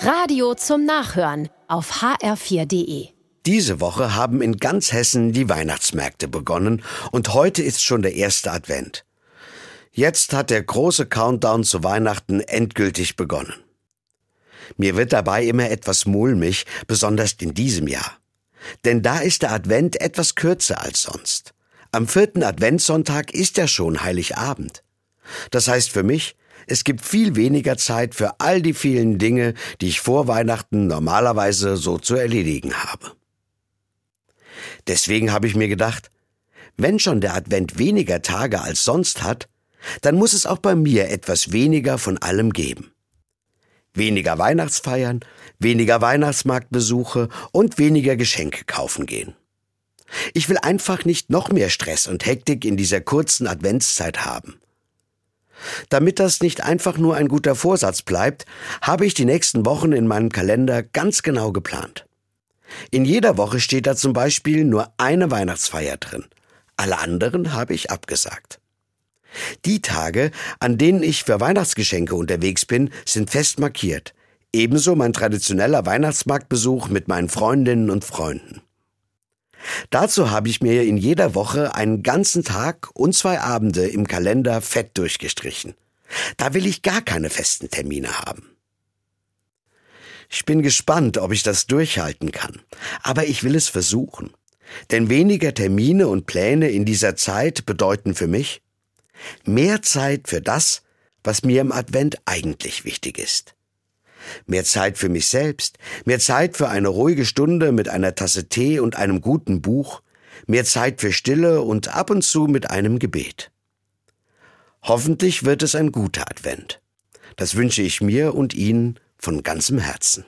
Radio zum Nachhören auf hr4.de. Diese Woche haben in ganz Hessen die Weihnachtsmärkte begonnen und heute ist schon der erste Advent. Jetzt hat der große Countdown zu Weihnachten endgültig begonnen. Mir wird dabei immer etwas mulmig, besonders in diesem Jahr. Denn da ist der Advent etwas kürzer als sonst. Am vierten Adventssonntag ist ja schon Heiligabend. Das heißt für mich, es gibt viel weniger Zeit für all die vielen Dinge, die ich vor Weihnachten normalerweise so zu erledigen habe. Deswegen habe ich mir gedacht, wenn schon der Advent weniger Tage als sonst hat, dann muss es auch bei mir etwas weniger von allem geben. Weniger Weihnachtsfeiern, weniger Weihnachtsmarktbesuche und weniger Geschenke kaufen gehen. Ich will einfach nicht noch mehr Stress und Hektik in dieser kurzen Adventszeit haben. Damit das nicht einfach nur ein guter Vorsatz bleibt, habe ich die nächsten Wochen in meinem Kalender ganz genau geplant. In jeder Woche steht da zum Beispiel nur eine Weihnachtsfeier drin. Alle anderen habe ich abgesagt. Die Tage, an denen ich für Weihnachtsgeschenke unterwegs bin, sind fest markiert. Ebenso mein traditioneller Weihnachtsmarktbesuch mit meinen Freundinnen und Freunden. Dazu habe ich mir in jeder Woche einen ganzen Tag und zwei Abende im Kalender fett durchgestrichen. Da will ich gar keine festen Termine haben. Ich bin gespannt, ob ich das durchhalten kann, aber ich will es versuchen. Denn weniger Termine und Pläne in dieser Zeit bedeuten für mich mehr Zeit für das, was mir im Advent eigentlich wichtig ist mehr Zeit für mich selbst, mehr Zeit für eine ruhige Stunde mit einer Tasse Tee und einem guten Buch, mehr Zeit für Stille und ab und zu mit einem Gebet. Hoffentlich wird es ein guter Advent. Das wünsche ich mir und Ihnen von ganzem Herzen.